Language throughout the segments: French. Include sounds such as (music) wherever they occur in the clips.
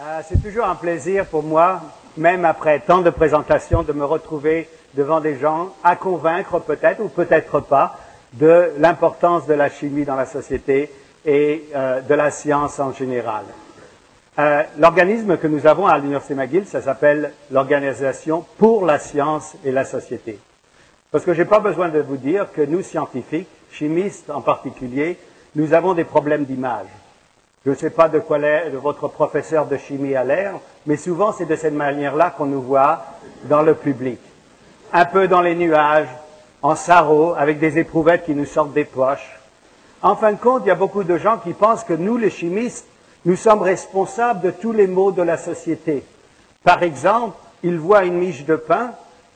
Euh, c'est toujours un plaisir pour moi, même après tant de présentations, de me retrouver devant des gens à convaincre peut-être ou peut-être pas de l'importance de la chimie dans la société et euh, de la science en général. Euh, l'organisme que nous avons à l'Université McGill, ça s'appelle l'Organisation pour la science et la société. Parce que je n'ai pas besoin de vous dire que nous, scientifiques, chimistes en particulier, nous avons des problèmes d'image. Je ne sais pas de quoi votre professeur de chimie a l'air, mais souvent c'est de cette manière-là qu'on nous voit dans le public. Un peu dans les nuages, en sarrau, avec des éprouvettes qui nous sortent des poches. En fin de compte, il y a beaucoup de gens qui pensent que nous, les chimistes, nous sommes responsables de tous les maux de la société. Par exemple, ils voient une miche de pain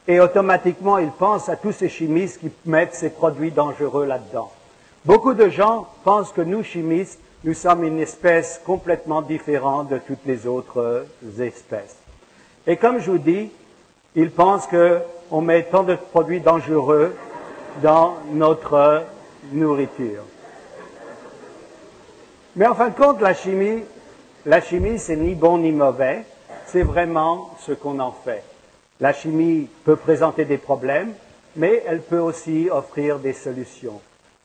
et automatiquement ils pensent à tous ces chimistes qui mettent ces produits dangereux là-dedans. Beaucoup de gens pensent que nous, chimistes, nous sommes une espèce complètement différente de toutes les autres espèces. Et comme je vous dis, ils pensent qu'on met tant de produits dangereux dans notre nourriture. Mais en fin de compte, la chimie, la chimie, c'est ni bon ni mauvais, c'est vraiment ce qu'on en fait. La chimie peut présenter des problèmes, mais elle peut aussi offrir des solutions.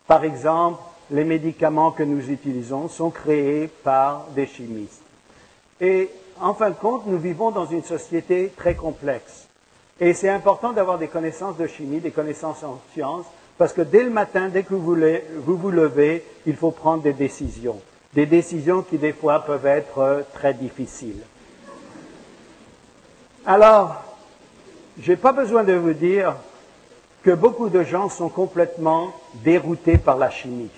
Par exemple, les médicaments que nous utilisons sont créés par des chimistes. Et en fin de compte, nous vivons dans une société très complexe. Et c'est important d'avoir des connaissances de chimie, des connaissances en sciences, parce que dès le matin, dès que vous vous, levez, il faut prendre des décisions des décisions qui des fois peuvent être euh, très difficiles. Alors, je n'ai pas besoin de vous dire que beaucoup de gens sont complètement déroutés par la chimie.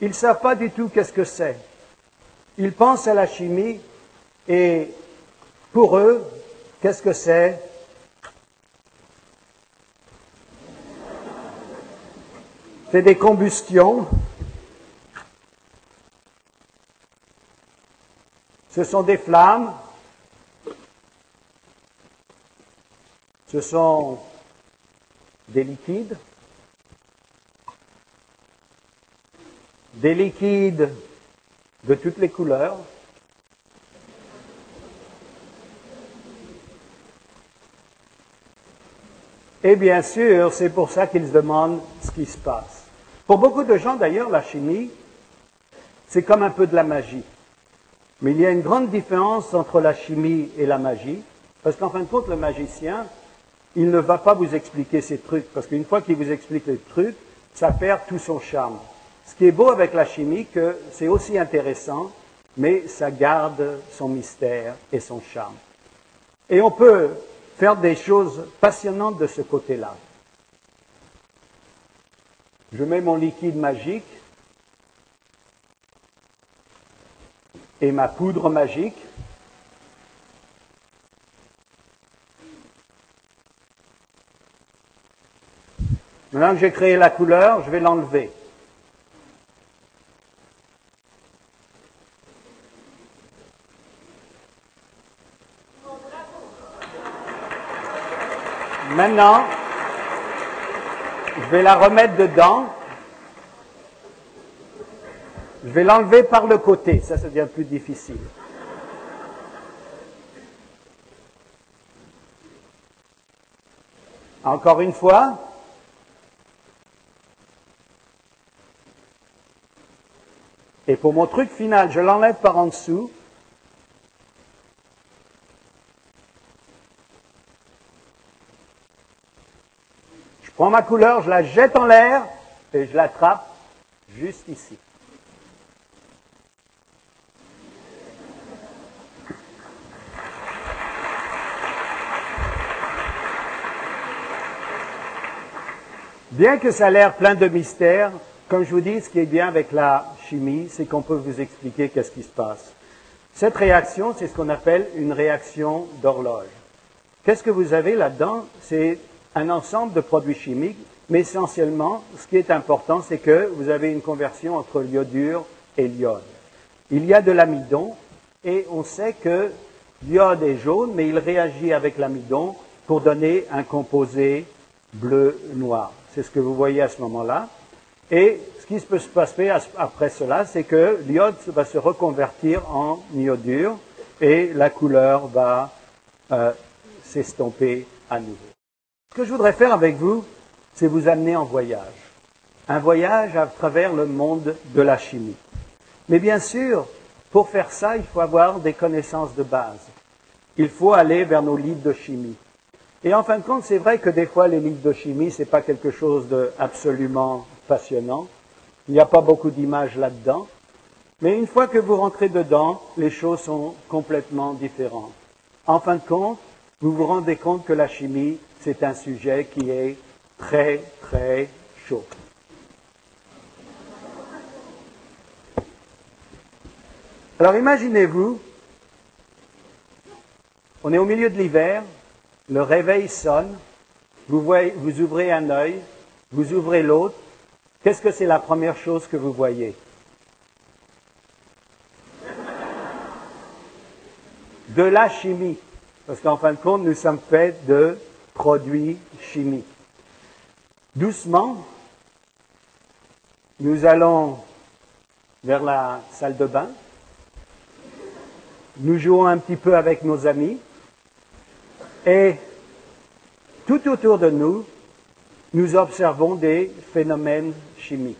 Ils ne savent pas du tout qu'est-ce que c'est. Ils pensent à la chimie et pour eux, qu'est-ce que c'est? C'est des combustions, Ce sont des flammes, ce sont des liquides, des liquides de toutes les couleurs, Et bien sûr, c'est pour ça qu'ils demandent ce qui se passe. Pour beaucoup de gens, d'ailleurs, la chimie, c'est comme un peu de la magie. Mais il y a une grande différence entre la chimie et la magie, parce qu'en fin de compte, le magicien, il ne va pas vous expliquer ces trucs, parce qu'une fois qu'il vous explique les trucs, ça perd tout son charme. Ce qui est beau avec la chimie, que c'est aussi intéressant, mais ça garde son mystère et son charme. Et on peut faire des choses passionnantes de ce côté-là. Je mets mon liquide magique, et ma poudre magique. Maintenant que j'ai créé la couleur, je vais l'enlever. Maintenant, je vais la remettre dedans je vais l'enlever par le côté, ça, ça devient plus difficile. Encore une fois. Et pour mon truc final, je l'enlève par en dessous. Ma couleur, je la jette en l'air et je l'attrape juste ici. Bien que ça a l'air plein de mystères, comme je vous dis, ce qui est bien avec la chimie, c'est qu'on peut vous expliquer qu'est-ce qui se passe. Cette réaction, c'est ce qu'on appelle une réaction d'horloge. Qu'est-ce que vous avez là-dedans? C'est un ensemble de produits chimiques, mais essentiellement, ce qui est important, c'est que vous avez une conversion entre l'iodure et l'iode. Il y a de l'amidon, et on sait que l'iode est jaune, mais il réagit avec l'amidon pour donner un composé bleu-noir. C'est ce que vous voyez à ce moment-là. Et ce qui peut se passer après cela, c'est que l'iode va se reconvertir en iodure et la couleur va euh, s'estomper à nouveau. Ce que je voudrais faire avec vous, c'est vous amener en voyage. Un voyage à travers le monde de la chimie. Mais bien sûr, pour faire ça, il faut avoir des connaissances de base. Il faut aller vers nos livres de chimie. Et en fin de compte, c'est vrai que des fois, les livres de chimie, c'est pas quelque chose d'absolument passionnant. Il n'y a pas beaucoup d'images là-dedans. Mais une fois que vous rentrez dedans, les choses sont complètement différentes. En fin de compte, vous vous rendez compte que la chimie, c'est un sujet qui est très, très chaud. Alors imaginez-vous, on est au milieu de l'hiver, le réveil sonne, vous, vous ouvrez un œil, vous ouvrez l'autre, qu'est-ce que c'est la première chose que vous voyez? De la chimie, parce qu'en fin de compte, nous sommes faits de produits chimiques. Doucement, nous allons vers la salle de bain, nous jouons un petit peu avec nos amis, et tout autour de nous, nous observons des phénomènes chimiques.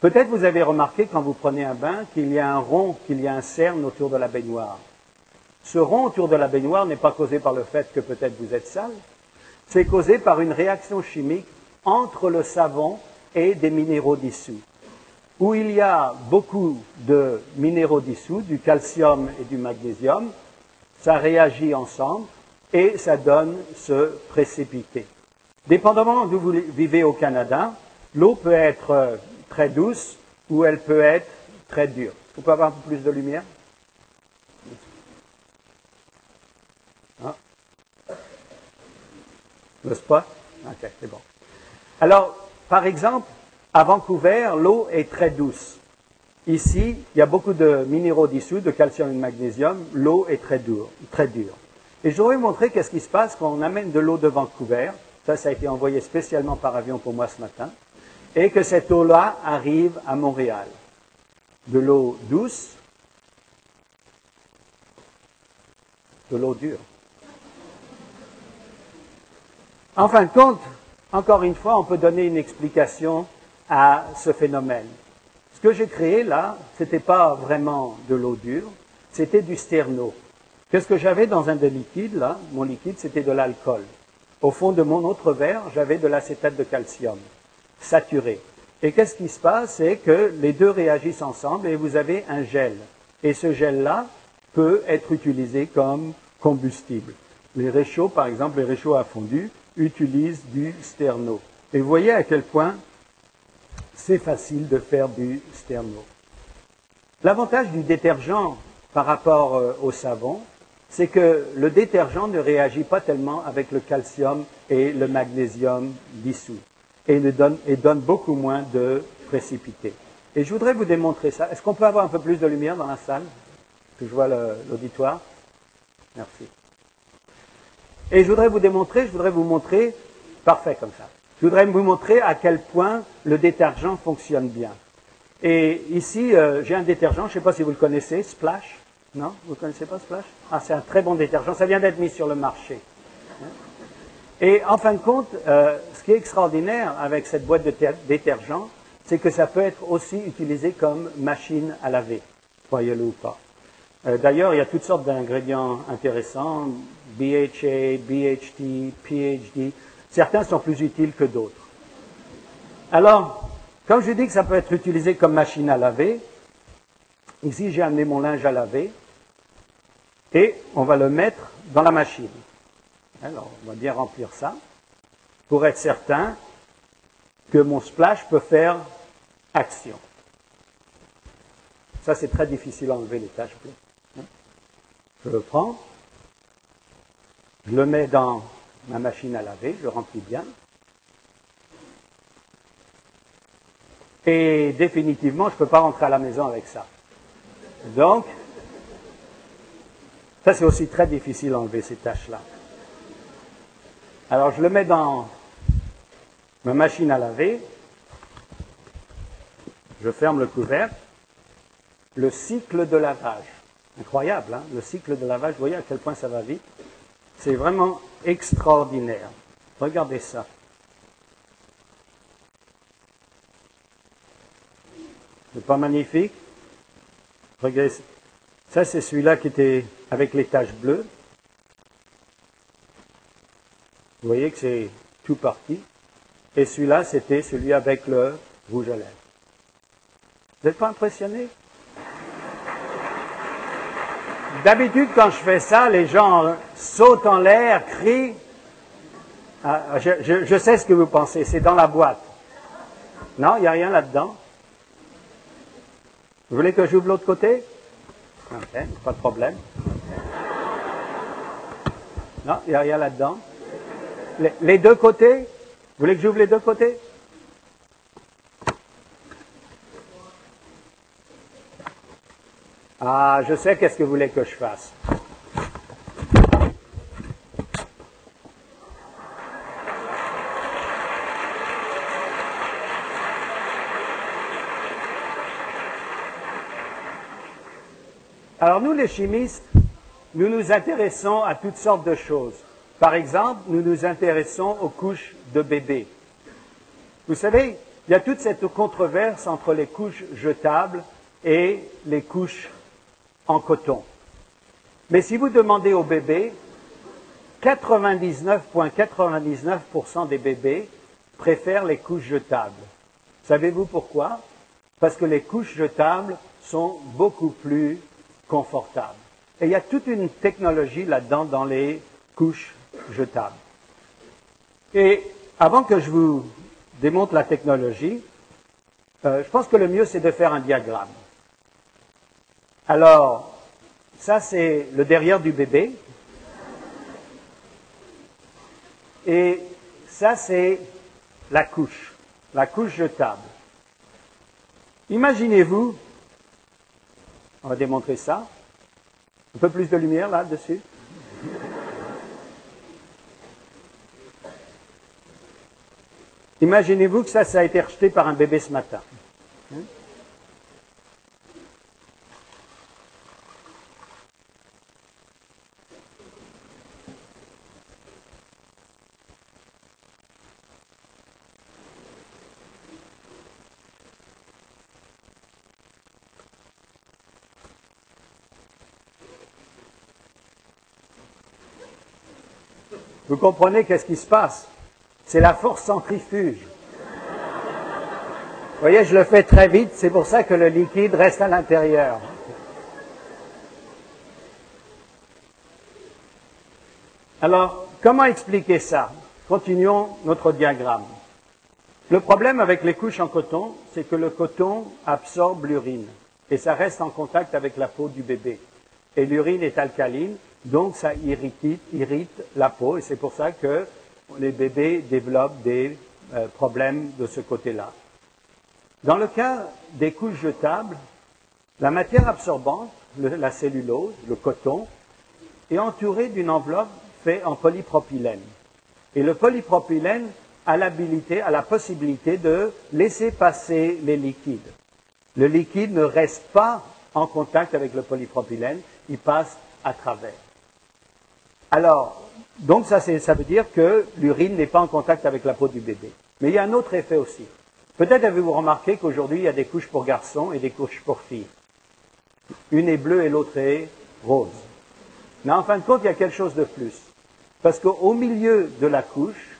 Peut-être vous avez remarqué quand vous prenez un bain qu'il y a un rond, qu'il y a un cerne autour de la baignoire. Ce rond autour de la baignoire n'est pas causé par le fait que peut-être vous êtes sale, c'est causé par une réaction chimique entre le savon et des minéraux dissous. Où il y a beaucoup de minéraux dissous, du calcium et du magnésium, ça réagit ensemble et ça donne ce précipité. Dépendamment d'où vous vivez au Canada, l'eau peut être euh, très douce ou elle peut être très dure. Vous pouvez avoir un peu plus de lumière? N'est-ce pas? Ok, c'est bon. Alors, par exemple, à Vancouver, l'eau est très douce. Ici, il y a beaucoup de minéraux dissous, de calcium et de magnésium. L'eau est très dure. Très dure. Et je voudrais vous montrer qu'est-ce qui se passe quand on amène de l'eau de Vancouver. Ça, ça a été envoyé spécialement par avion pour moi ce matin. Et que cette eau-là arrive à Montréal. De l'eau douce, de l'eau dure. En fin de compte, encore une fois, on peut donner une explication à ce phénomène. Ce que j'ai créé là, ce n'était pas vraiment de l'eau dure, c'était du sterno. Qu'est-ce que j'avais dans un des liquides là? Mon liquide, c'était de l'alcool. Au fond de mon autre verre, j'avais de l'acétate de calcium, saturé. Et qu'est-ce qui se passe? C'est que les deux réagissent ensemble et vous avez un gel. Et ce gel-là peut être utilisé comme combustible. Les réchauds, par exemple, les réchauds à fondu, utilise du sterno. Et vous voyez à quel point c'est facile de faire du sterno. L'avantage du détergent par rapport euh, au savon, c'est que le détergent ne réagit pas tellement avec le calcium et le magnésium dissous et, donne, donne beaucoup moins de précipité. Et je voudrais vous démontrer ça. Est-ce qu'on peut avoir un peu plus de lumière dans la salle? Que je vois l'auditoire. Merci. Et je voudrais vous démontrer, je voudrais vous montrer, parfait comme ça, je voudrais vous montrer à quel point le détergent fonctionne bien. Et ici, euh, j'ai un détergent, je ne sais pas si vous le connaissez, Splash. Non Vous ne connaissez pas Splash? Ah, c'est un très bon détergent, ça vient d'être mis sur le marché. Et en fin de compte, euh, ce qui est extraordinaire avec cette boîte de détergent, c'est que ça peut être aussi utilisé comme machine à laver, croyez-le ou pas. Euh, d'ailleurs, il y a toutes sortes d'ingrédients intéressants, BHA, BHT, PhD. Certains sont plus utiles que d'autres. Alors, comme je dis que ça peut être utilisé comme machine à laver, ici j'ai amené mon linge à laver et on va le mettre dans la machine. Alors, on va bien remplir ça pour être certain que mon splash peut faire action. Ça, c'est très difficile à enlever les taches. Je le prends, je le mets dans ma machine à laver, je remplis bien. Et définitivement, je ne peux pas rentrer à la maison avec ça. Donc, ça c'est aussi très difficile d'enlever ces tâches-là. Alors je le mets dans ma machine à laver, je ferme le couvercle, le cycle de lavage. Incroyable, hein le cycle de lavage, vous voyez à quel point ça va vite. C'est vraiment extraordinaire. Regardez ça. C'est pas magnifique? Regardez, ça c'est celui-là qui était avec les taches bleues. Vous voyez que c'est tout parti. Et celui-là, c'était celui avec le rouge à lèvres. Vous n'êtes pas impressionné? D'habitude, quand je fais ça, les gens sautent en l'air, crient. Ah, je, sais ce que vous pensez, c'est dans la boîte. Non, il n'y a rien là-dedans. Vous voulez que j'ouvre l'autre côté? Ok, pas de problème. Non, il n'y a rien là-dedans. Les, deux côtés? Vous voulez que j'ouvre les deux côtés? Ah, je sais qu'est-ce que vous voulez que je fasse. Alors nous, les chimistes, nous nous intéressons à toutes sortes de choses. Par exemple, nous nous intéressons aux couches de bébés. Vous savez, il y a toute cette controverse entre les couches jetables et les couches en coton. Mais si vous demandez aux bébés, 99,99% des bébés préfèrent les couches jetables. Savez-vous pourquoi? Parce que les couches jetables sont beaucoup plus confortables. Et il y a toute une technologie là-dedans dans les couches jetables. Et avant que je vous démontre la technologie, euh, je pense que le mieux c'est de faire un diagramme. Alors, ça c'est le derrière du bébé. Et ça c'est la couche, la couche jetable. Imaginez-vous, on va démontrer ça, un peu plus de lumière là-dessus. Imaginez-vous que ça, ça a été rejeté par un bébé ce matin. Vous comprenez qu'est-ce qui se passe? C'est la force centrifuge. Vous voyez, je le fais très vite, c'est pour ça que le liquide reste à l'intérieur. Alors, comment expliquer ça? Continuons notre diagramme. Le problème avec les couches en coton, c'est que le coton absorbe l'urine et ça reste en contact avec la peau du bébé. Et l'urine est alcaline, donc ça irrite, la peau et c'est pour ça que les bébés développent des euh, problèmes de ce côté-là. Dans le cas des couches jetables, la matière absorbante, la cellulose, le coton, est entourée d'une enveloppe faite en polypropylène. Et le polypropylène a l'habilité, a la possibilité de laisser passer les liquides. Le liquide ne reste pas en contact avec le polypropylène, il passe à travers. Alors, donc ça, ça veut dire que l'urine n'est pas en contact avec la peau du bébé. Mais il y a un autre effet aussi. Peut-être avez-vous remarqué qu'aujourd'hui, il y a des couches pour garçons et des couches pour filles. Une est bleue et l'autre est rose. Mais en fin de compte, il y a quelque chose de plus. Parce qu'au milieu de la couche,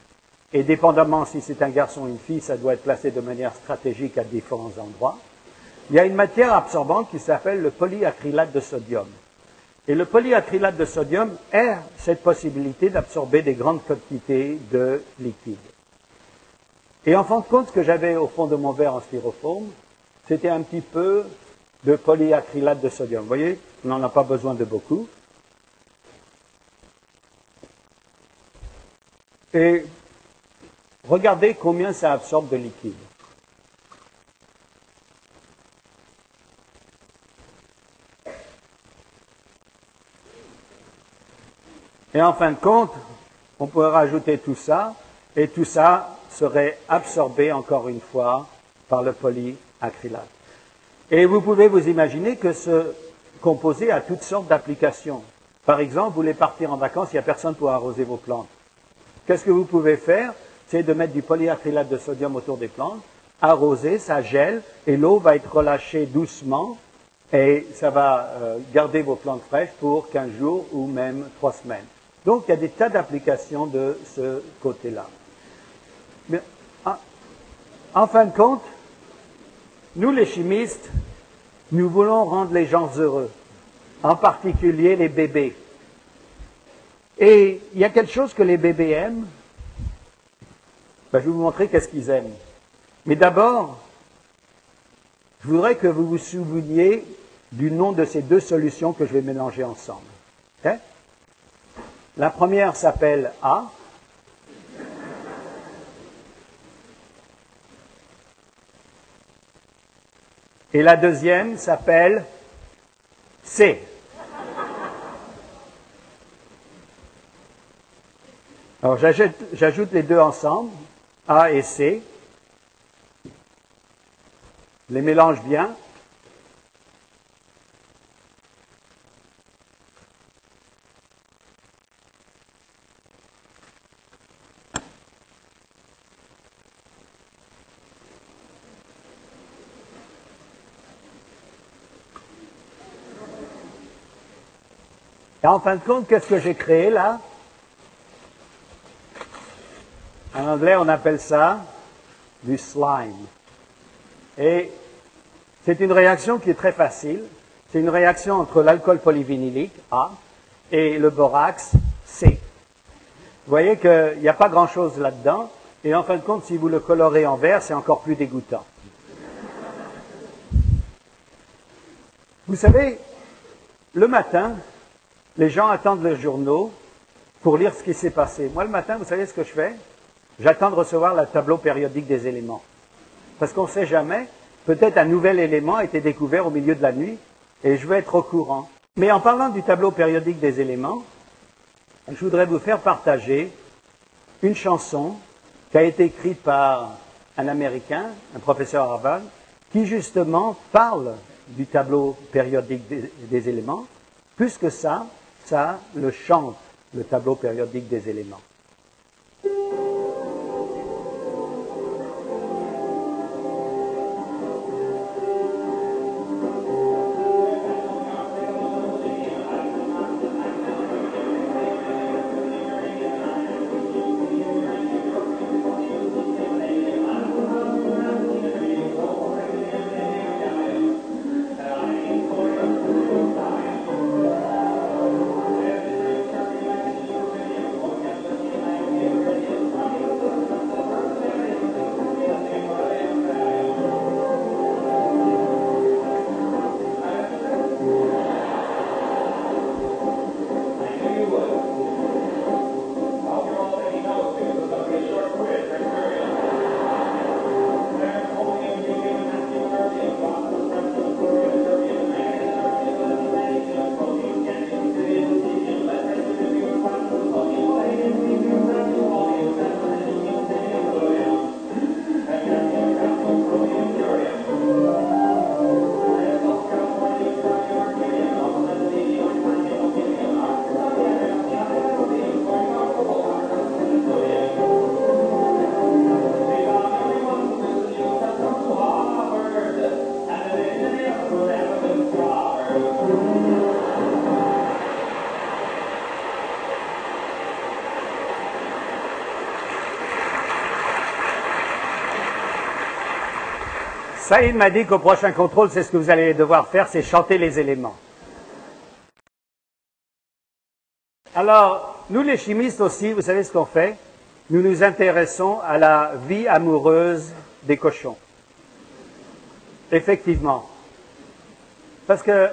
et dépendamment si c'est un garçon ou une fille, ça doit être placé de manière stratégique à différents endroits, il y a une matière absorbante qui s'appelle le polyacrylate de sodium. Et le polyacrylate de sodium a cette possibilité d'absorber des grandes quantités de liquide. Et en fin de compte, ce que j'avais au fond de mon verre en styrofoam, c'était un petit peu de polyacrylate de sodium. Vous voyez, on n'en a pas besoin de beaucoup. Et regardez combien ça absorbe de liquide. Et en fin de compte, on pourrait rajouter tout ça, et tout ça serait absorbé encore une fois par le polyacrylate. Et vous pouvez vous imaginer que ce composé à toutes sortes d'applications. Par exemple, vous voulez partir en vacances, il n'y a personne pour arroser vos plantes. Qu'est-ce que vous pouvez faire? C'est de mettre du polyacrylate de sodium autour des plantes, arroser, ça gèle, et l'eau va être relâchée doucement, et ça va euh, garder vos plantes fraîches pour 15 jours ou même 3 semaines. Donc il y a des tas d'applications de ce côté-là. Mais en fin de compte, nous les chimistes, nous voulons rendre les gens heureux, en particulier les bébés. Et il y a quelque chose que les bébés aiment. Ben, je vais vous montrer qu'est-ce qu'ils aiment. Mais d'abord, je voudrais que vous vous souveniez du nom de ces deux solutions que je vais mélanger ensemble. La première s'appelle A. Et la deuxième s'appelle C. Alors j'ajoute les deux ensemble, A et C. Les mélange bien. Et en fin de compte, qu'est-ce que j'ai créé là? En anglais, on appelle ça du slime. Et c'est une réaction qui est très facile. C'est une réaction entre l'alcool polyvinylique, A, et le borax, C. Vous voyez qu'il n'y a pas grand-chose là-dedans. Et en fin de compte, si vous le colorez en vert, c'est encore plus dégoûtant. Vous savez, le matin, les gens attendent les journaux pour lire ce qui s'est passé. Moi, le matin, vous savez ce que je fais? J'attends de recevoir le tableau périodique des éléments. Parce qu'on ne sait jamais, peut-être un nouvel élément a été découvert au milieu de la nuit et je veux être au courant. Mais en parlant du tableau périodique des éléments, je voudrais vous faire partager une chanson qui a été écrite par un Américain, un professeur Harvard, qui justement parle du tableau périodique des, des éléments. Plus que ça, ça le chante, le tableau périodique des éléments. Saïd m'a dit qu'au prochain contrôle, c'est ce que vous allez devoir faire, c'est chanter les éléments. Alors, nous les chimistes aussi, vous savez ce qu'on fait? Nous nous intéressons à la vie amoureuse des cochons. Effectivement. Parce que,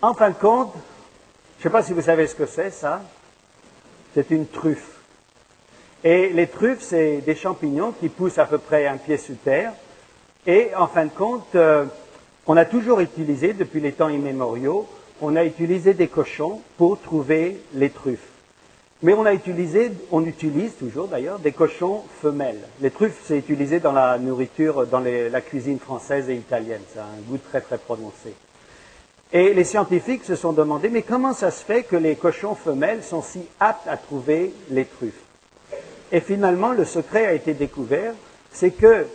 en fin de compte, je ne sais pas si vous savez ce que c'est, ça. C'est une truffe. Et les truffes, c'est des champignons qui poussent à peu près un pied sous terre et en fin de compte, euh, on a toujours utilisé, depuis les temps immémoriaux, on a utilisé des cochons pour trouver les truffes. Mais on a utilisé, on utilise toujours d'ailleurs, des cochons femelles. Les truffes, c'est utilisé dans la nourriture, dans la cuisine française et italienne. Ça a un goût très très prononcé. Et les scientifiques se sont demandé, mais comment ça se fait que les cochons femelles sont si aptes à trouver les truffes? Et finalement, le secret a été découvert, c'est que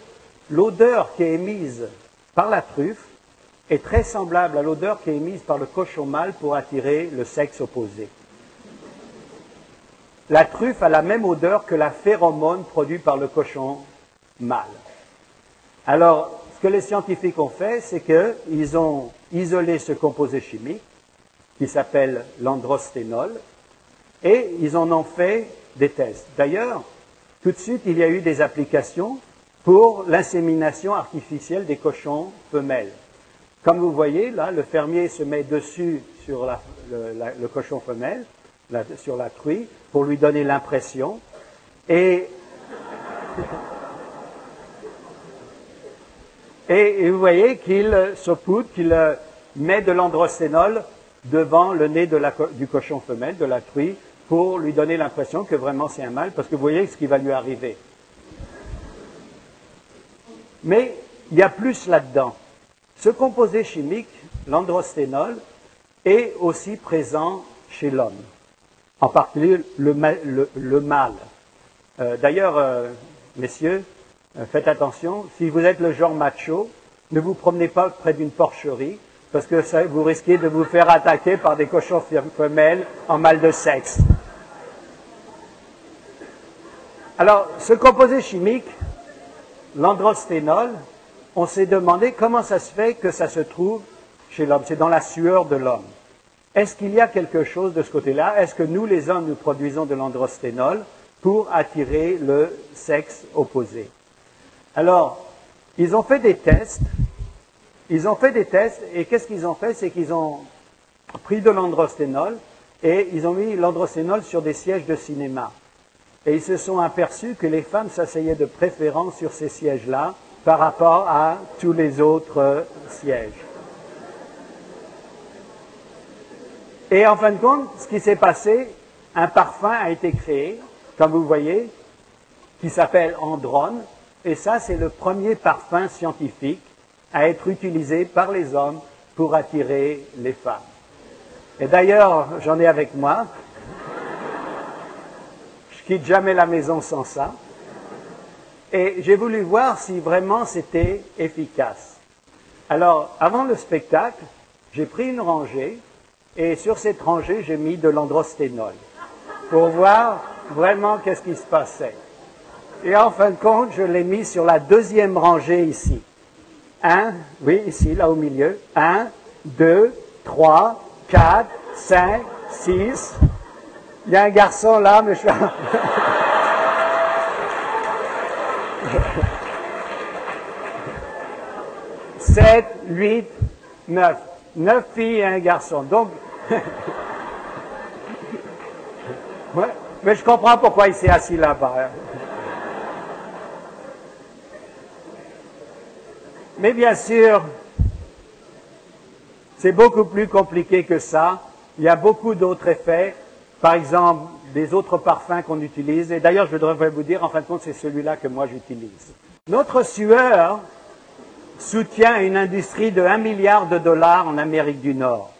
l'odeur qui est émise par la truffe est très semblable à l'odeur qui est émise par le cochon mâle pour attirer le sexe opposé. La truffe a la même odeur que la phéromone produite par le cochon mâle. Alors, ce que les scientifiques ont fait, c'est qu'ils ont isolé ce composé chimique qui s'appelle l'androsténol et ils en ont fait des tests. D'ailleurs, tout de suite, il y a eu des applications pour l'insémination artificielle des cochons femelles. Comme vous voyez, là, le fermier se met dessus sur le, cochon femelle, sur la truie, pour lui donner l'impression. Et Et, vous voyez qu'il saupoudre, qu'il met de l'androsténol devant le nez du cochon femelle, de la truie, pour lui donner l'impression que vraiment c'est un mâle, parce que vous voyez ce qui va lui arriver. Mais il y a plus là-dedans. Ce composé chimique, l'androsténol, est aussi présent chez l'homme, en particulier le, mâle. Euh, d'ailleurs, euh, messieurs, euh, faites attention, si vous êtes le genre macho, ne vous promenez pas près d'une porcherie, parce que vous risquez de vous faire attaquer par des cochons femelles en mal de sexe. Alors, ce composé chimique, l'androsténol, on s'est demandé comment ça se fait que ça se trouve chez l'homme. C'est dans la sueur de l'homme. Est-ce qu'il y a quelque chose de ce côté-là? Est-ce que nous, les hommes, nous produisons de l'androsténol pour attirer le sexe opposé? Alors, ils ont fait des tests. Ils ont fait des tests et qu'est-ce qu'ils ont fait? C'est qu'ils ont pris de l'androsténol et ils ont mis l'androsténol sur des sièges de cinéma. Et ils se sont aperçus que les femmes s'asseyaient de préférence sur ces sièges-là par rapport à tous les autres sièges. Et en fin de compte, ce qui s'est passé, un parfum a été créé, comme vous voyez, qui s'appelle Androne, et ça, c'est le premier parfum scientifique à être utilisé par les hommes pour attirer les femmes. Et d'ailleurs, j'en ai avec moi. Quitte jamais la maison sans ça. Et j'ai voulu voir si vraiment c'était efficace. Alors, avant le spectacle, j'ai pris une rangée et sur cette rangée, j'ai mis de l'androsténol pour voir vraiment qu'est-ce qui se passait. Et en fin de compte, je l'ai mis sur la deuxième rangée ici. Un, oui, ici, là au milieu. Un, deux, trois, quatre, cinq, six. Il y a un garçon là, mais je. (laughs) Sept, huit, neuf. Neuf filles et un garçon. Donc, (laughs) mais je comprends pourquoi il s'est assis là-bas. Mais bien sûr, c'est beaucoup plus compliqué que ça. Il y a beaucoup d'autres effets. Par exemple, des autres parfums qu'on utilise. Et d'ailleurs, je devrais vous dire, en fin de compte, c'est celui-là que moi j'utilise. Notre sueur soutient une industrie de 1 milliard de dollars en Amérique du Nord.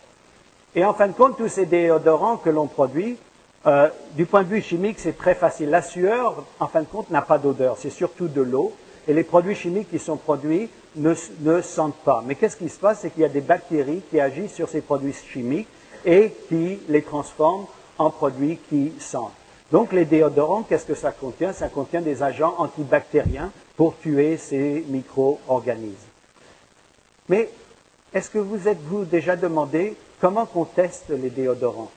Et en fin de compte, tous ces déodorants que l'on produit, euh, du point de vue chimique, c'est très facile. La sueur, en fin de compte, n'a pas d'odeur. C'est surtout de l'eau. Et les produits chimiques qui sont produits ne, sentent pas. Mais qu'est-ce qui se passe? C'est qu'il y a des bactéries qui agissent sur ces produits chimiques et qui les transforment en produits qui sentent. Donc les déodorants, qu'est-ce que ça contient? Ça contient des agents antibactériens pour tuer ces micro-organismes. Mais est-ce que vous êtes-vous déjà demandé comment on teste les déodorants?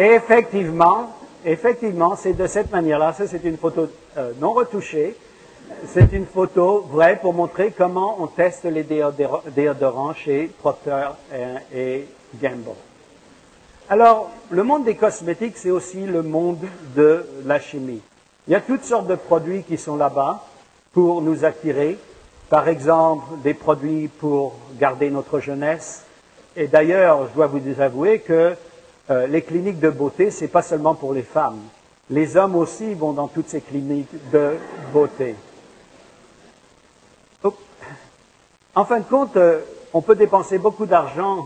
Et effectivement, effectivement, c'est de cette manière-là. Ça, c'est une photo euh, non retouchée. C'est une photo vraie pour montrer comment on teste les déodorants chez Procter et Gamble. Alors, le monde des cosmétiques, c'est aussi le monde de la chimie. Il y a toutes sortes de produits qui sont là-bas. pour nous attirer. Par exemple, des produits pour garder notre jeunesse. Et d'ailleurs, je dois vous avouer que euh, les cliniques de beauté, c'est pas seulement pour les femmes. Les hommes aussi vont dans toutes ces cliniques de beauté. En fin de compte, euh, on peut dépenser beaucoup d'argent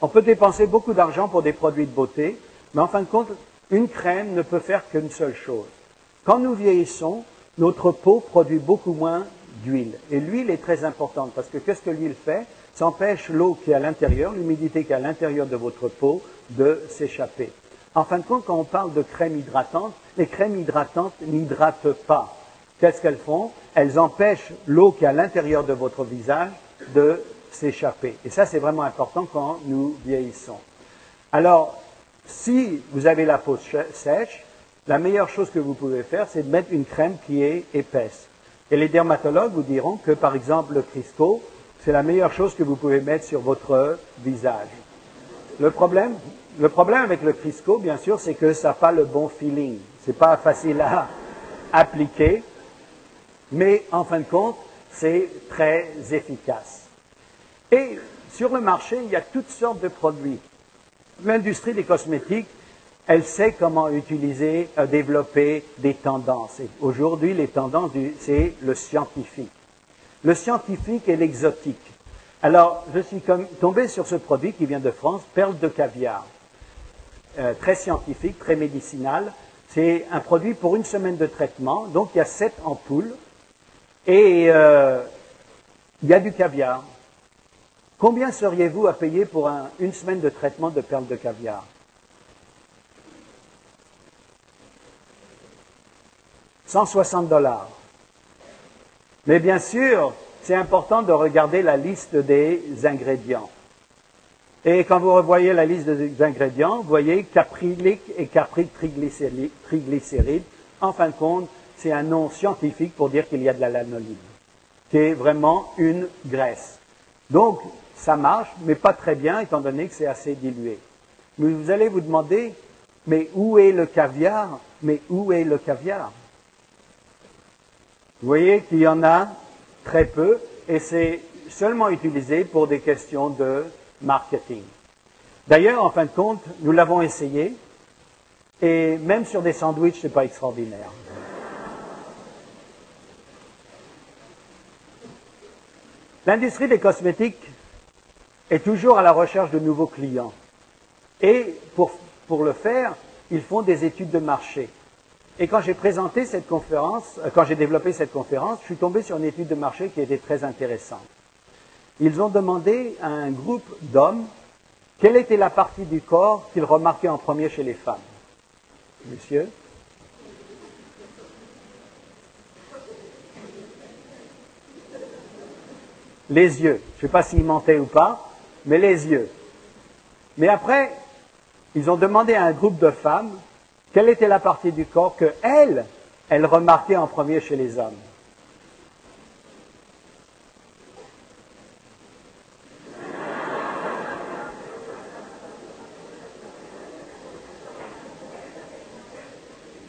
On peut dépenser beaucoup d'argent pour des produits de beauté, mais en fin de compte, une crème ne peut faire qu'une seule chose. Quand nous vieillissons, notre peau produit beaucoup moins d'huile. Et l'huile est très importante parce que qu'est-ce que l'huile fait? Ça empêche l'eau qui est à l'intérieur, l'humidité qui est à l'intérieur de votre peau, de s'échapper. En fin de compte, quand on parle de crème hydratante, les crèmes hydratantes n'hydratent pas. Qu'est-ce qu'elles font? Elles empêchent l'eau qui est à l'intérieur de votre visage de s'échapper. Et ça, c'est vraiment important quand nous vieillissons. Alors, si vous avez la peau sèche, la meilleure chose que vous pouvez faire, c'est de mettre une crème qui est épaisse. Et les dermatologues vous diront que, par exemple, le Crisco, c'est la meilleure chose que vous pouvez mettre sur votre visage. Le problème, le problème avec le Crisco, bien sûr, c'est que ça n'a pas le bon feeling. C'est pas facile à (laughs) appliquer, mais en fin de compte, c'est très efficace. Et sur le marché, il y a toutes sortes de produits. L'industrie des cosmétiques, elle sait comment utiliser, euh, développer des tendances. Aujourd'hui, les tendances, c'est le scientifique. Le scientifique et l'exotique. Alors, je suis tombé sur ce produit qui vient de France, perle de caviar. Euh, très scientifique, très médicinal. C'est un produit pour une semaine de traitement. Donc, il y a sept ampoules et euh, il y a du caviar. Combien seriez-vous à payer pour une semaine de traitement de perles de caviar? 160 dollars. Mais bien sûr, c'est important de regarder la liste des ingrédients. Et quand vous revoyez la liste des ingrédients, vous voyez caprylique et capritriglycérides. En fin de compte, c'est un nom scientifique pour dire qu'il y a de la lanoline, qui est vraiment une graisse. Donc, ça marche, mais pas très bien, étant donné que c'est assez dilué. Mais vous allez vous demander, mais où est le caviar? Mais où est le caviar? Vous voyez qu'il y en a très peu, et c'est seulement utilisé pour des questions de marketing. D'ailleurs, en fin de compte, nous l'avons essayé, et même sur des sandwichs, ce n'est pas extraordinaire. L'industrie des cosmétiques est toujours à la recherche de nouveaux clients. Et pour, pour le faire, ils font des études de marché. Et quand j'ai présenté cette conférence, euh, quand j'ai développé cette conférence, je suis tombé sur une étude de marché qui était très intéressante. Ils ont demandé à un groupe d'hommes quelle était la partie du corps qu'ils remarquaient en premier chez les femmes. Monsieur Les yeux. Je ne sais pas s'ils mentaient ou pas, mais les yeux. Mais après, ils ont demandé à un groupe de femmes quelle était la partie du corps que elles, elles remarquaient en premier chez les hommes?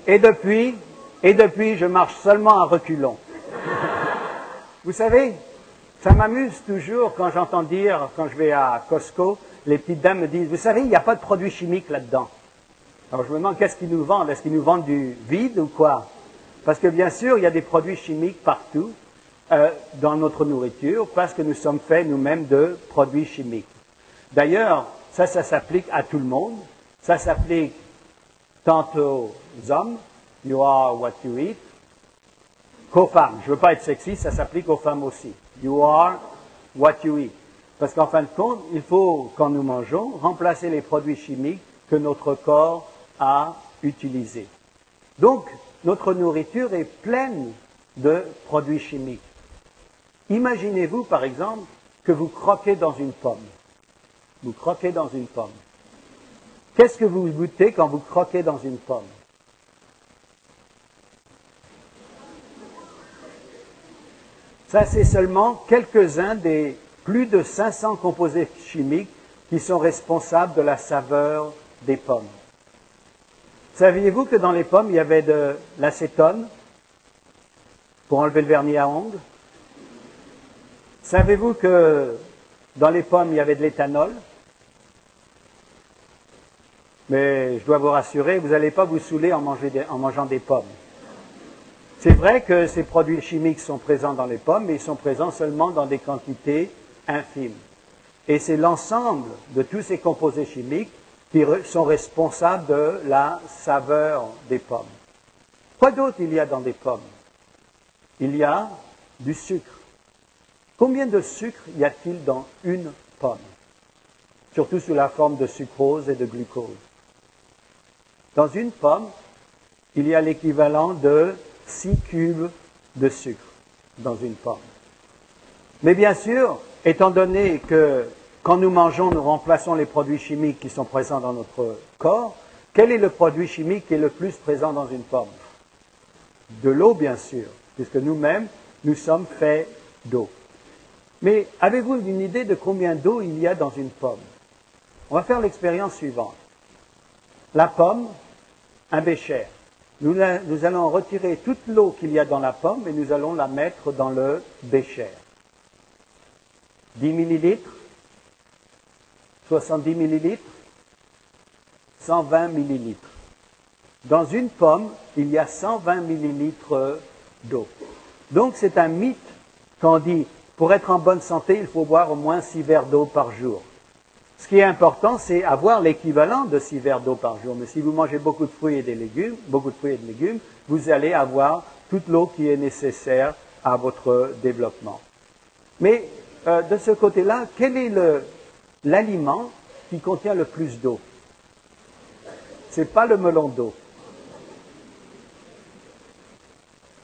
Et depuis, et depuis, je marche seulement à reculons. Vous savez, ça m'amuse toujours quand j'entends dire, quand je vais à Costco, les petites dames me disent, vous savez, il n'y a pas de produits chimiques là-dedans. Alors je me demande qu'est-ce qu'ils nous vendent? Est-ce qu'ils nous vendent du vide ou quoi? Parce que bien sûr, il y a des produits chimiques partout euh, dans notre nourriture parce que nous sommes faits nous-mêmes de produits chimiques. D'ailleurs, ça, ça s'applique à tout le monde. Ça s'applique tant aux hommes, you are what you eat, qu'aux femmes. Je ne veux pas être sexy, ça s'applique aux femmes aussi. You are what you eat. Parce qu'en fin de compte, il faut, quand nous mangeons, remplacer les produits chimiques que notre corps a utilisés. Donc, notre nourriture est pleine de produits chimiques. Imaginez-vous, par exemple, que vous croquez dans une pomme. Vous croquez dans une pomme. Qu'est-ce que vous goûtez quand vous croquez dans une pomme? Ça, c'est seulement quelques-uns des plus de 500 composés chimiques qui sont responsables de la saveur des pommes. Saviez-vous que dans les pommes, il y avait de l'acétone pour enlever le vernis à ongles? Savez-vous que dans les pommes, il y avait de l'éthanol? Mais je dois vous rassurer, vous n'allez pas vous saouler en, en mangeant des pommes. C'est vrai que ces produits chimiques sont présents dans les pommes, mais ils sont présents seulement dans des quantités infimes. Et c'est l'ensemble de tous ces composés chimiques qui sont responsables de la saveur des pommes. Quoi d'autre il y a dans des pommes? Il y a du sucre. Combien de sucre y a-t-il dans une pomme? Surtout sous la forme de sucrose et de glucose. Dans une pomme, il y a l'équivalent de 6 cubes de sucre dans une pomme. Mais bien sûr, étant donné que quand nous mangeons, nous remplaçons les produits chimiques qui sont présents dans notre corps. Quel est le produit chimique qui est le plus présent dans une pomme De l'eau, bien sûr, puisque nous-mêmes, nous sommes faits d'eau. Mais avez-vous une idée de combien d'eau il y a dans une pomme? On va faire l'expérience suivante. La pomme, un bécher. Nous, allons retirer toute l'eau qu'il y a dans la pomme et nous allons la mettre dans le bécher. 10 millilitres 70 millilitres, 120 millilitres. Dans une pomme, il y a 120 millilitres d'eau. Donc c'est un mythe quand on dit pour être en bonne santé, il faut boire au moins 6 verres d'eau par jour. Ce qui est important, c'est avoir l'équivalent de 6 verres d'eau par jour. Mais si vous mangez beaucoup de fruits et des légumes, beaucoup de fruits et de légumes, vous allez avoir toute l'eau qui est nécessaire à votre développement. Mais euh, de ce côté-là, quel est le, l'aliment qui contient le plus d'eau. Ce n'est pas le melon d'eau.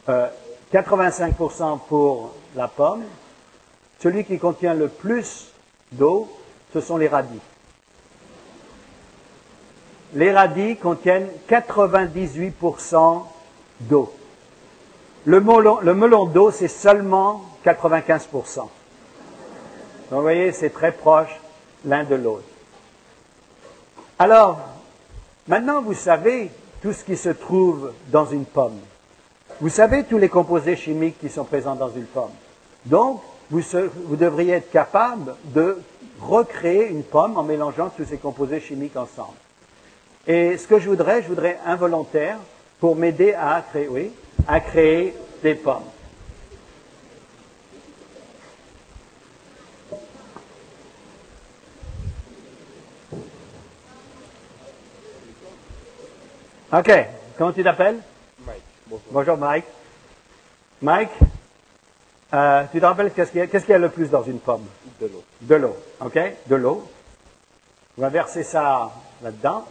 85% euh, pour la pomme. Celui qui contient le plus d'eau, ce sont les radis. Les radis contiennent 98% d'eau. Le melon, le melon d'eau, c'est seulement 95%. Donc, vous voyez, c'est très proche l'un de l'autre. Alors, maintenant vous savez tout ce qui se trouve dans une pomme. Vous savez tous les composés chimiques qui sont présents dans une pomme. Donc, vous, devriez être capable de recréer une pomme en mélangeant tous ces composés chimiques ensemble. Et ce que je voudrais, je voudrais un volontaire pour m'aider à à créer des pommes. OK. Comment tu t'appelles? Mike. Bonjour. Mike. Mike, euh, tu te rappelles qu'est-ce qu'il y, a le plus dans une pomme? De l'eau. De l'eau. OK? De l'eau. On va verser ça là-dedans.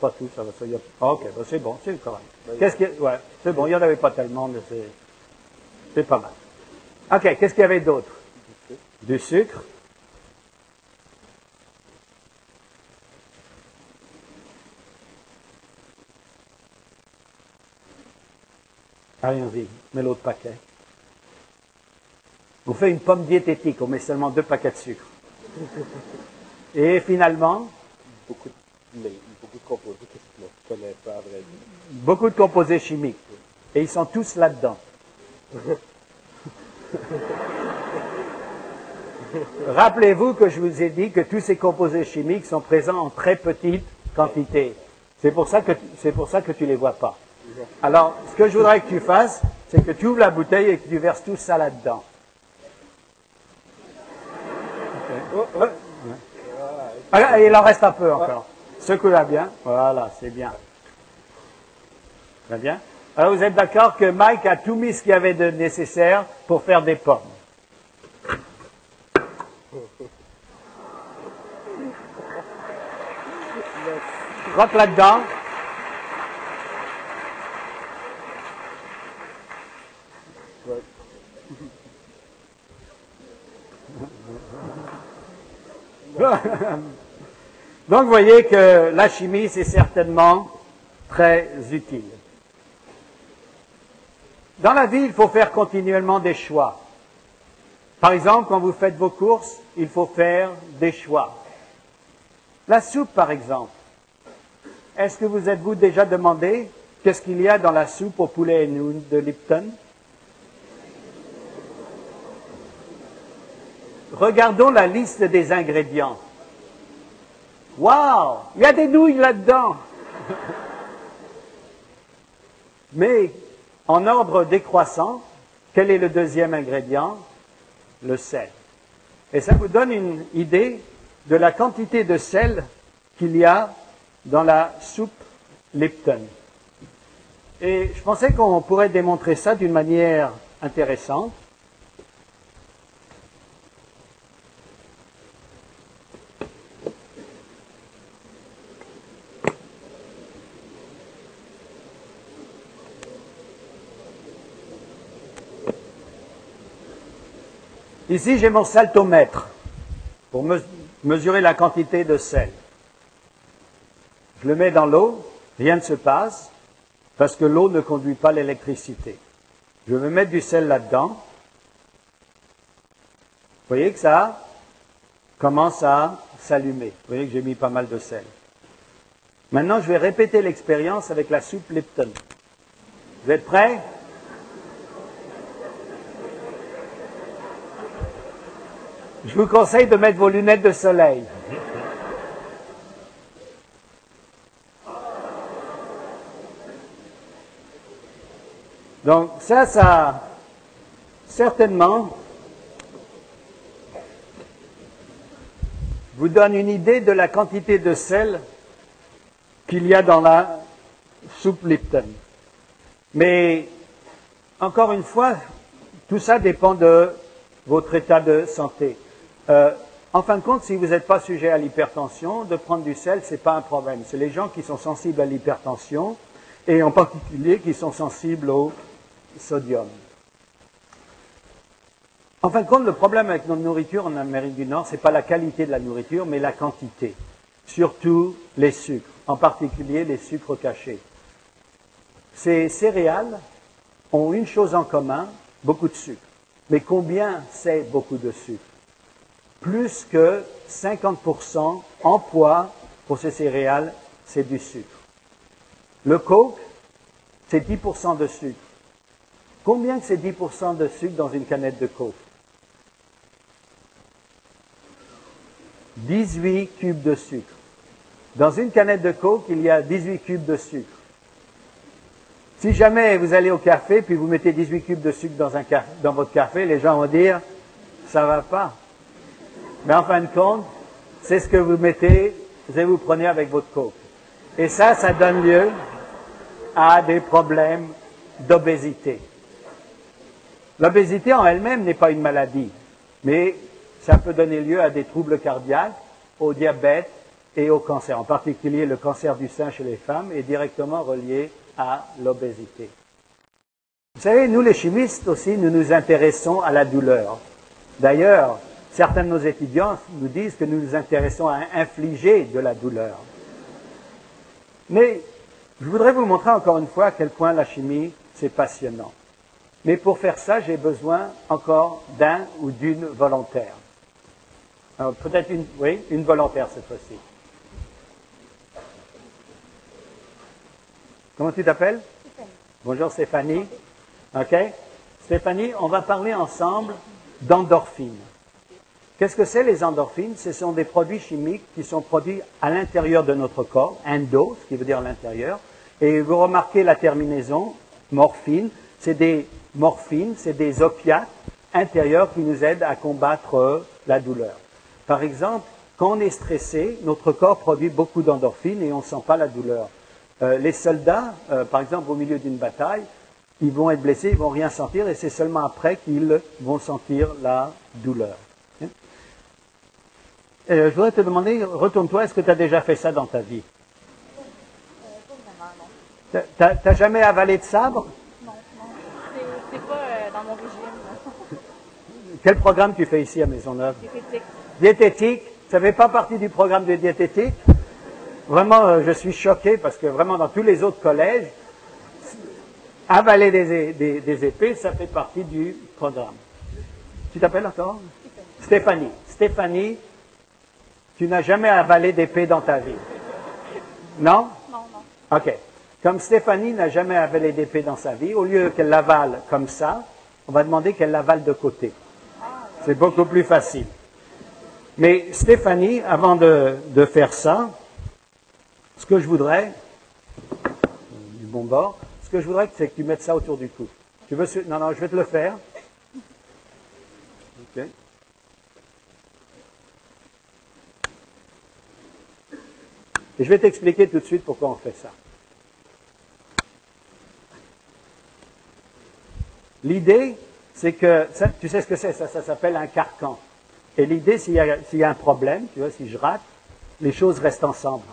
pas tout, ça va. Ça, OK, ben c'est bon, c'est correct. Ben, qu'est-ce qu'il Ouais, c'est bon, il n'y en avait pas tellement, mais c'est, c'est pas mal. OK, qu'est-ce qu'il y avait d'autre? Du sucre. Allez-y, mets l'autre paquet. On fait une pomme diététique, on met seulement deux paquets de sucre. Et finalement Beaucoup de, beaucoup de composés que je ne connais pas, vrai Beaucoup de composés chimiques. Et ils sont tous là-dedans. (laughs) Rappelez-vous que je vous ai dit que tous ces composés chimiques sont présents en très petite quantité. C'est pour ça que, c'est pour ça que tu ne les vois pas. Alors, ce que je voudrais que tu fasses, c'est que tu ouvres la bouteille et que tu verses tout ça là-dedans. Ah, il en reste un peu encore. Secoue-la bien. Voilà, c'est bien. Très bien. Alors, vous êtes d'accord que Mike a tout mis ce qu'il y avait de nécessaire pour faire des pommes? Rentre là-dedans. (laughs) Donc vous voyez que la chimie, c'est certainement très utile. Dans la vie, il faut faire continuellement des choix. Par exemple, quand vous faites vos courses, il faut faire des choix. La soupe, par exemple. Est-ce que vous êtes-vous déjà demandé qu'est-ce qu'il y a dans la soupe au poulet et de Lipton? Regardons la liste des ingrédients. Waouh Il y a des nouilles là-dedans (laughs) Mais en ordre décroissant, quel est le deuxième ingrédient? Le sel. Et ça vous donne une idée de la quantité de sel qu'il y a dans la soupe Lipton. Et je pensais qu'on pourrait démontrer ça d'une manière intéressante. Ici, j'ai mon saltomètre pour mesurer la quantité de sel. Je le mets dans l'eau, rien ne se passe, parce que l'eau ne conduit pas l'électricité. Je vais mettre du sel là-dedans. Vous voyez que ça commence à s'allumer. Vous voyez que j'ai mis pas mal de sel. Maintenant, je vais répéter l'expérience avec la soupe Lipton. Vous êtes prêts? Je vous conseille de mettre vos lunettes de soleil. Donc ça, ça, certainement, vous donne une idée de la quantité de sel qu'il y a dans la soupe Lipton. Mais, encore une fois, tout ça dépend de votre état de santé. Euh, en fin de compte, si vous n'êtes pas sujet à l'hypertension, de prendre du sel, ce n'est pas un problème. C'est les gens qui sont sensibles à l'hypertension et en particulier qui sont sensibles au sodium. En fin de compte, le problème avec notre nourriture en Amérique du Nord, ce n'est pas la qualité de la nourriture, mais la quantité. Surtout les sucres, en particulier les sucres cachés. Ces céréales ont une chose en commun, beaucoup de sucre. Mais combien c'est beaucoup de sucre? Plus que 50% en poids pour ces céréales, c'est du sucre. Le coke, c'est 10% de sucre. Combien c'est 10% de sucre dans une canette de coke? 18 cubes de sucre. Dans une canette de coke, il y a 18 cubes de sucre. Si jamais vous allez au café puis vous mettez 18 cubes de sucre dans, dans votre café, les gens vont dire ça va pas. Mais en fin de compte, c'est ce que vous mettez et vous prenez avec votre coke. Et ça, ça donne lieu à des problèmes d'obésité. L'obésité en elle-même n'est pas une maladie, mais ça peut donner lieu à des troubles cardiaques, au diabète et au cancer. En particulier, le cancer du sein chez les femmes est directement relié à l'obésité. Vous savez, nous les chimistes aussi, nous nous intéressons à la douleur. D'ailleurs, Certains de nos étudiants nous disent que nous nous intéressons à infliger de la douleur. Mais je voudrais vous montrer encore une fois à quel point la chimie, c'est passionnant. Mais pour faire ça, j'ai besoin encore d'un ou d'une volontaire. peut-être une, oui, une volontaire cette fois-ci. Comment tu t'appelles? Bonjour Stéphanie. OK Stéphanie, on va parler ensemble d'endorphines. Qu'est-ce que c'est les endorphines? Ce sont des produits chimiques qui sont produits à l'intérieur de notre corps, endo, ce qui veut dire l'intérieur. Et vous remarquez la terminaison, morphine, c'est des morphines, c'est des opiates intérieurs qui nous aident à combattre euh, la douleur. Par exemple, quand on est stressé, notre corps produit beaucoup d'endorphines et on ne sent pas la douleur. Euh, les soldats, euh, par exemple, au milieu d'une bataille, ils vont être blessés, ils vont rien sentir et c'est seulement après qu'ils vont sentir la douleur. Euh, je voudrais te demander, retourne-toi, est-ce que tu as déjà fait ça dans ta vie? Euh, Tu n'as jamais avalé de sabre? Non, non. C'est pas euh, dans mon régime. Quel programme tu fais ici à Maisonneuve? Diététique. Diététique? Ça ne fait pas partie du programme de diététique? Vraiment, je suis choqué parce que vraiment dans tous les autres collèges, avaler des, des épées, ça fait partie du programme. Tu t'appelles encore? Stéphanie. Stéphanie, tu n'as jamais avalé d'épée dans ta vie. Non? Non, non. OK. Comme Stéphanie n'a jamais avalé d'épée dans sa vie, au lieu qu'elle l'avale comme ça, on va demander qu'elle l'avale de côté. C'est beaucoup plus facile. Mais Stéphanie, avant de, de faire ça, ce que je voudrais, du bon bord, ce que je voudrais, c'est que tu mettes ça autour du cou. Tu veux, non, non, je vais te le faire. OK. Et je vais t'expliquer tout de suite pourquoi on fait ça. L'idée, c'est que, tu sais ce que c'est, ça, s'appelle un carcan. Et l'idée, s'il y, a- un problème, tu vois, si je rate, les choses restent ensemble.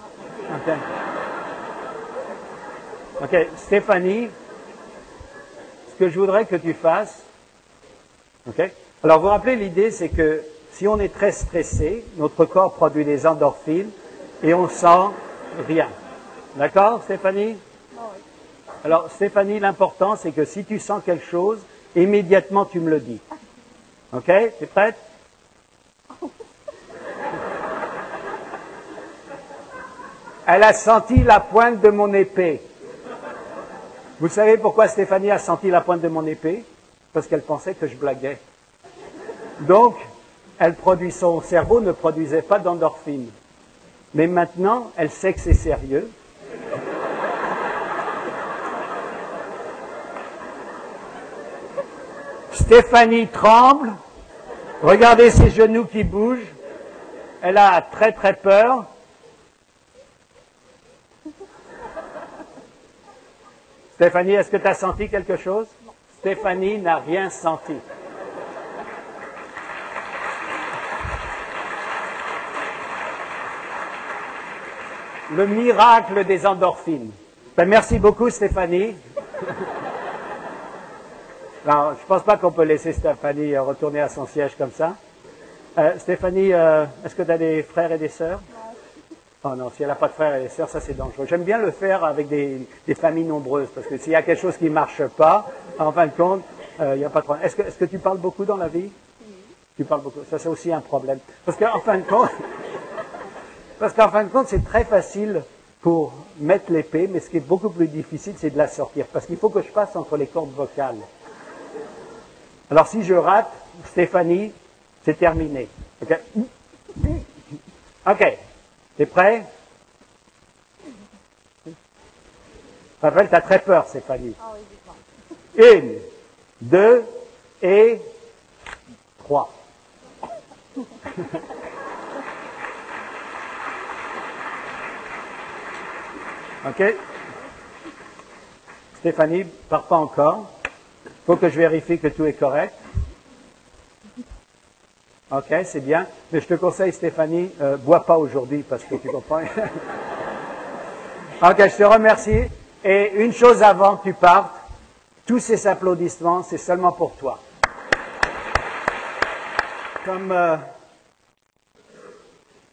OK, Stéphanie, ce que je voudrais que tu fasses, OK? Alors, vous vous rappelez, l'idée, c'est que si on est très stressé, notre corps produit des endorphines et on sent rien. D'accord, Stéphanie? Alors, Stéphanie, l'important, c'est que si tu sens quelque chose, immédiatement, tu me le dis. OK? Tu es prête? Elle a senti la pointe de mon épée. Vous savez pourquoi Stéphanie a senti la pointe de mon épée? Parce qu'elle pensait que je blaguais. Donc, elle produit, son cerveau ne produisait pas d'endorphine. Mais maintenant, elle sait que c'est sérieux. Stéphanie tremble. Regardez ses genoux qui bougent. Elle a très très peur. Stéphanie, est-ce que tu as senti quelque chose? Stéphanie n'a rien senti. Le miracle des endorphines. Ben, merci beaucoup, Stéphanie. Non, je ne pense pas qu'on peut laisser Stéphanie euh, retourner à son siège comme ça. Euh, Stéphanie, euh, est-ce que tu as des frères et des sœurs? Oh non, si elle n'a pas de frères et des sœurs, ça c'est dangereux. J'aime bien le faire avec des, des familles nombreuses, parce que s'il y a quelque chose qui ne marche pas, en fin de compte, euh, il n'y a pas de problème. Est-ce que, tu parles beaucoup dans la vie? Tu parles beaucoup. Ça c'est aussi un problème. Parce qu'en fin de compte, parce qu'en fin de compte, c'est très facile pour mettre l'épée, mais ce qui est beaucoup plus difficile, c'est de la sortir. Parce qu'il faut que je passe entre les cordes vocales. Alors si je rate, Stéphanie, c'est terminé. OK OK. T'es prêt? Raphaël, t'as très peur, Stéphanie. Ah. Une, deux et trois. (laughs) OK? Stéphanie, pars pas encore. faut que je vérifie que tout est correct. OK, c'est bien. Mais je te conseille, Stéphanie, euh, bois pas aujourd'hui parce que tu comprends. (laughs) OK, je te remercie. Et une chose avant que tu partes, tous ces applaudissements, c'est seulement pour toi. Comme euh,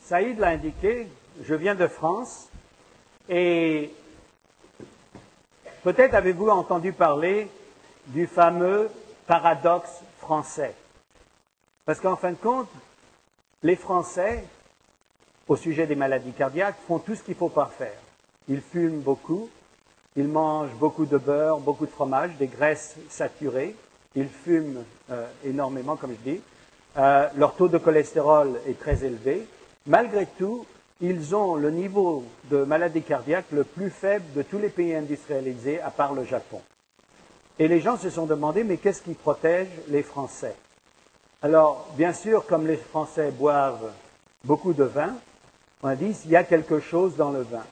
Saïd l'a indiqué, je viens de France et peut-être avez-vous entendu parler du fameux paradoxe français. Parce qu'en fin de compte, les Français, au sujet des maladies cardiaques, font tout ce qu'il faut pas faire. Ils fument beaucoup, ils mangent beaucoup de beurre, beaucoup de fromage, des graisses saturées, ils fument euh, énormément, comme je dis. Euh, leur taux de cholestérol est très élevé. Malgré tout, ils ont le niveau de maladie cardiaque le plus faible de tous les pays industrialisés, à part le Japon. Et les gens se sont demandé, mais qu'est-ce qui protège les Français? Alors, bien sûr, comme les Français boivent beaucoup de vin, on a dit, il y a quelque chose dans le vin.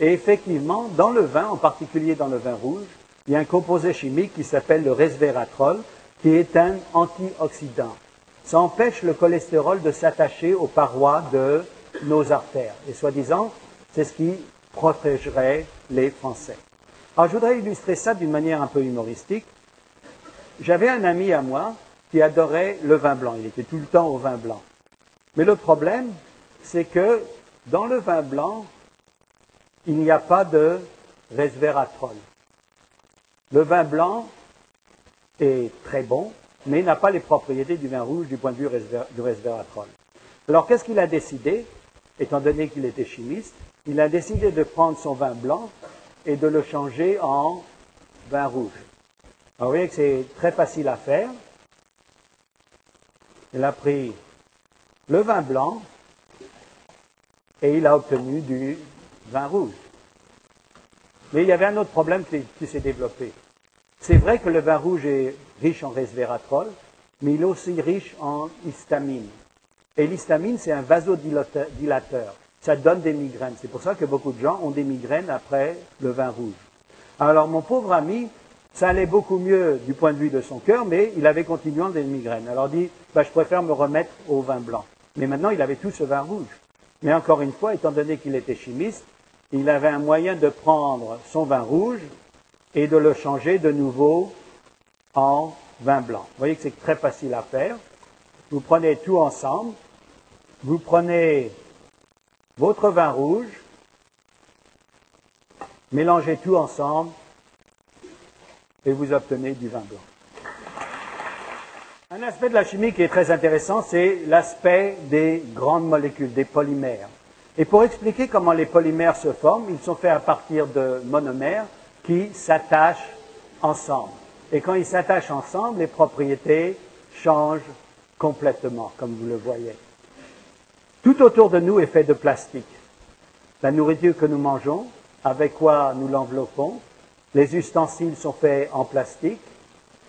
Et effectivement, dans le vin, en particulier dans le vin rouge, il y a un composé chimique qui s'appelle le resveratrol, qui est un antioxydant. Ça empêche le cholestérol de s'attacher aux parois de nos artères. Et soi-disant, c'est ce qui protégerait les Français. Alors, je voudrais illustrer ça d'une manière un peu humoristique. J'avais un ami à moi qui adorait le vin blanc. Il était tout le temps au vin blanc. Mais le problème, c'est que dans le vin blanc, il n'y a pas de resveratrol. Le vin blanc est très bon, mais n'a pas les propriétés du vin rouge du point de vue du resveratrol. Alors qu'est-ce qu'il a décidé? Étant donné qu'il était chimiste, il a décidé de prendre son vin blanc et de le changer en vin rouge. Alors, vous voyez que c'est très facile à faire. Il a pris le vin blanc et il a obtenu du vin rouge. Mais il y avait un autre problème qui, s'est développé. C'est vrai que le vin rouge est riche en resveratrol, mais il est aussi riche en histamine. Et l'histamine, c'est un vasodilateur. Ça donne des migraines. C'est pour ça que beaucoup de gens ont des migraines après le vin rouge. Alors mon pauvre ami, ça allait beaucoup mieux du point de vue de son cœur, mais il avait continuellement des migraines. Alors il dit, bah, je préfère me remettre au vin blanc. Mais maintenant, il avait tout ce vin rouge. Mais encore une fois, étant donné qu'il était chimiste, il avait un moyen de prendre son vin rouge et de le changer de nouveau en vin blanc. Vous voyez que c'est très facile à faire. Vous prenez tout ensemble, vous prenez votre vin rouge, mélangez tout ensemble et vous obtenez du vin blanc. Un aspect de la chimie qui est très intéressant, c'est l'aspect des grandes molécules, des polymères. Et pour expliquer comment les polymères se forment, ils sont faits à partir de monomères qui s'attachent ensemble. Et quand ils s'attachent ensemble, les propriétés changent complètement, comme vous le voyez. Tout autour de nous est fait de plastique. La nourriture que nous mangeons, avec quoi nous l'enveloppons, les ustensiles sont faits en plastique,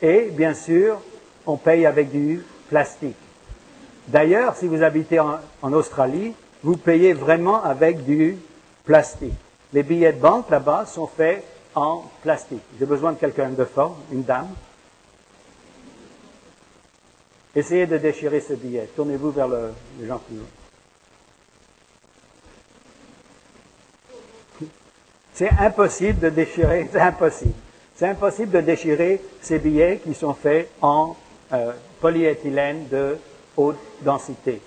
et bien sûr, on paye avec du plastique. D'ailleurs, si vous habitez en, Australie, vous payez vraiment avec du plastique. Les billets de banque là-bas sont faits en plastique. J'ai besoin de quelqu'un de fort, une dame. Essayez de déchirer ce billet. Tournez-vous vers le, les gens plus C'est impossible de déchirer, (laughs) c'est impossible. C'est impossible de déchirer ces billets qui sont faits en euh, polyéthylène de haute densité.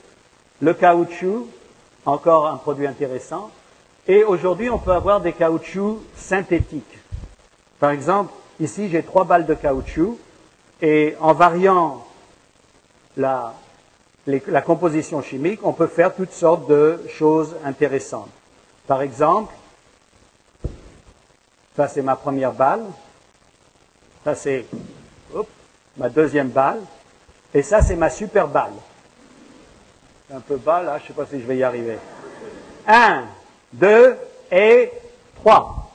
Le caoutchouc, encore un produit intéressant. Et aujourd'hui, on peut avoir des caoutchoucs synthétiques. Par exemple, ici, j'ai trois balles de caoutchouc et en variant la, composition chimique, on peut faire toutes sortes de choses intéressantes. Par exemple, ça c'est ma première balle, ça c'est ma deuxième balle, et ça c'est ma super balle. Un peu bas là, je ne sais pas si je vais y arriver. Un, deux et trois.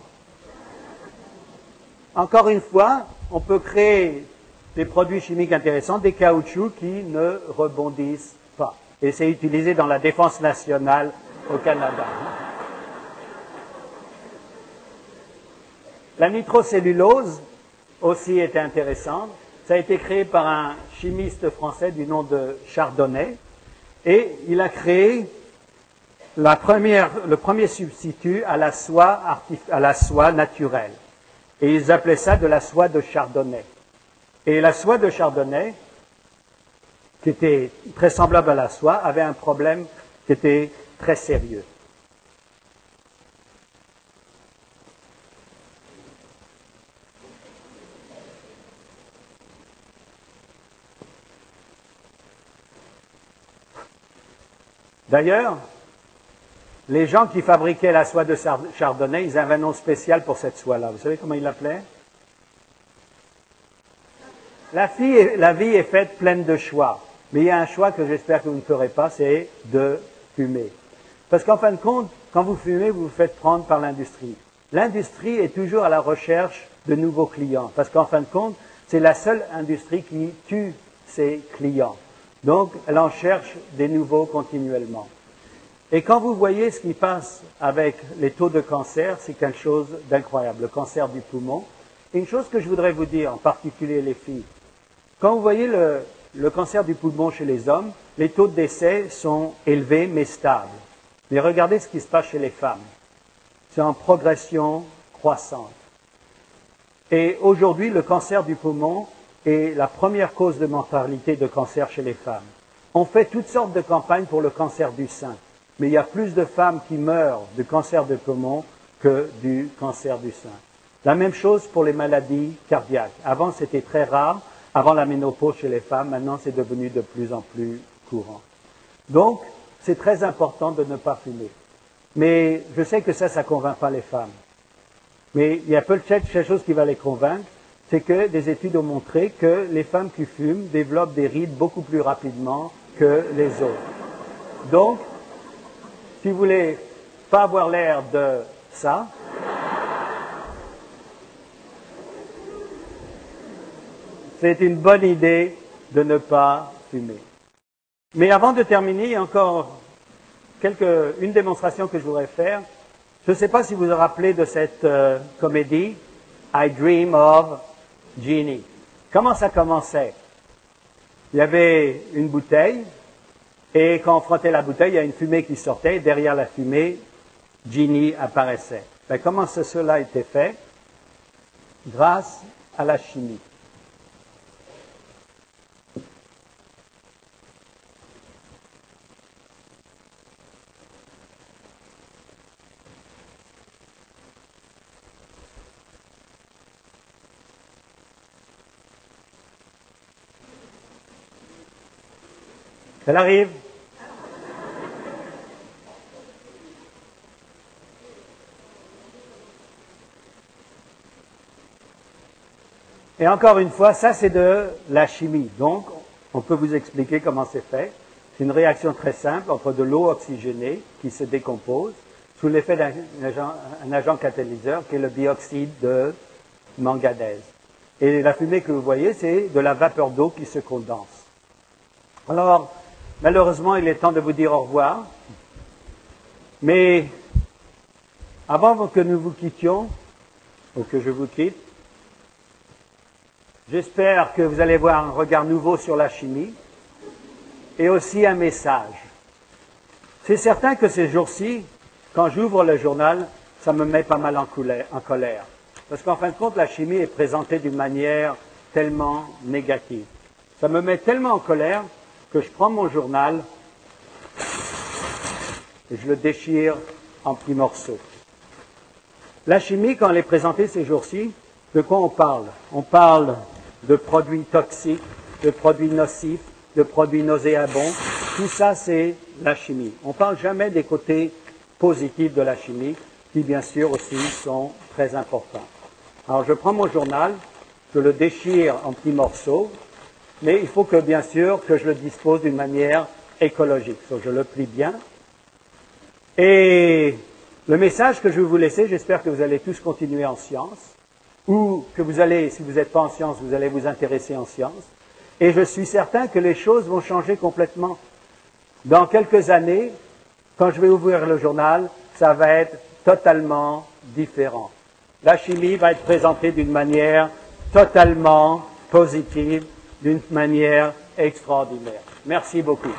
Encore une fois, on peut créer des produits chimiques intéressants, des caoutchoucs qui ne rebondissent pas. Et c'est utilisé dans la défense nationale au Canada. La nitrocellulose aussi était intéressante. Ça a été créé par un chimiste français du nom de Chardonnay. Et il a créé la première, le premier substitut à la, soie à la soie naturelle. Et ils appelaient ça de la soie de Chardonnay. Et la soie de Chardonnay, qui était très semblable à la soie, avait un problème qui était très sérieux. D'ailleurs, les gens qui fabriquaient la soie de Chardonnay, ils avaient un nom spécial pour cette soie-là. Vous savez comment ils l'appelaient? La, la vie est faite pleine de choix. Mais il y a un choix que j'espère que vous ne ferez pas, c'est de fumer. Parce qu'en fin de compte, quand vous fumez, vous vous faites prendre par l'industrie. L'industrie est toujours à la recherche de nouveaux clients. Parce qu'en fin de compte, c'est la seule industrie qui tue ses clients. Donc, elle en cherche des nouveaux continuellement. Et quand vous voyez ce qui passe avec les taux de cancer, c'est quelque chose d'incroyable. Le cancer du poumon. Et une chose que je voudrais vous dire, en particulier les filles, quand vous voyez le, le cancer du poumon chez les hommes, les taux de décès sont élevés mais stables. Mais regardez ce qui se passe chez les femmes. C'est en progression croissante. Et aujourd'hui, le cancer du poumon est la première cause de mortalité de cancer chez les femmes. On fait toutes sortes de campagnes pour le cancer du sein, mais il y a plus de femmes qui meurent du cancer du poumon que du cancer du sein. La même chose pour les maladies cardiaques. Avant, c'était très rare, avant la ménopause chez les femmes. Maintenant, c'est devenu de plus en plus courant. Donc, c'est très important de ne pas fumer. Mais je sais que ça, ça ne convainc pas les femmes. Mais il y a peut-être quelque chose qui va les convaincre, c'est que des études ont montré que les femmes qui fument développent des rides beaucoup plus rapidement que les autres. Donc, si vous voulez pas avoir l'air de ça, c'est une bonne idée de ne pas fumer. Mais avant de terminer, encore une démonstration que je voudrais faire. Je ne sais pas si vous vous rappelez de cette euh, comédie I Dream of Jeannie. Comment ça commençait? Il y avait une bouteille, et quand on frottait la bouteille, il y a une fumée qui sortait, derrière la fumée, Jeannie apparaissait. Ben, comment cela a été fait? Grâce à la chimie. Elle arrive. Et encore une fois, ça c'est de la chimie. Donc, on peut vous expliquer comment c'est fait. C'est une réaction très simple entre de l'eau oxygénée qui se décompose sous l'effet d'un agent, agent, catalyseur qui est le bioxyde de manganèse. Et la fumée que vous voyez, c'est de la vapeur d'eau qui se condense. Alors, Malheureusement, il est temps de vous dire au revoir. Mais avant que nous vous quittions, ou que je vous quitte, j'espère que vous allez voir un regard nouveau sur la chimie et aussi un message. C'est certain que ces jours-ci, quand j'ouvre le journal, ça me met pas mal en, colère. Parce qu'en fin de compte, la chimie est présentée d'une manière tellement négative. Ça me met tellement en colère que je prends mon journal et je le déchire en petits morceaux. La chimie, quand elle est présentée ces jours-ci, de quoi on parle? On parle de produits toxiques, de produits nocifs, de produits nauséabonds. Tout ça, c'est la chimie. On ne parle jamais des côtés positifs de la chimie, qui bien sûr aussi sont très importants. Alors je prends mon journal, je le déchire en petits morceaux, mais il faut que, bien sûr, que je le dispose d'une manière écologique. Donc, je le plie bien. Et le message que je vais vous laisser, j'espère que vous allez tous continuer en sciences, ou que vous allez, si vous n'êtes pas en sciences, vous allez vous intéresser en sciences. Et je suis certain que les choses vont changer complètement. Dans quelques années, quand je vais ouvrir le journal, ça va être totalement différent. La chimie va être présentée d'une manière totalement positive d'une manière extraordinaire. Merci beaucoup.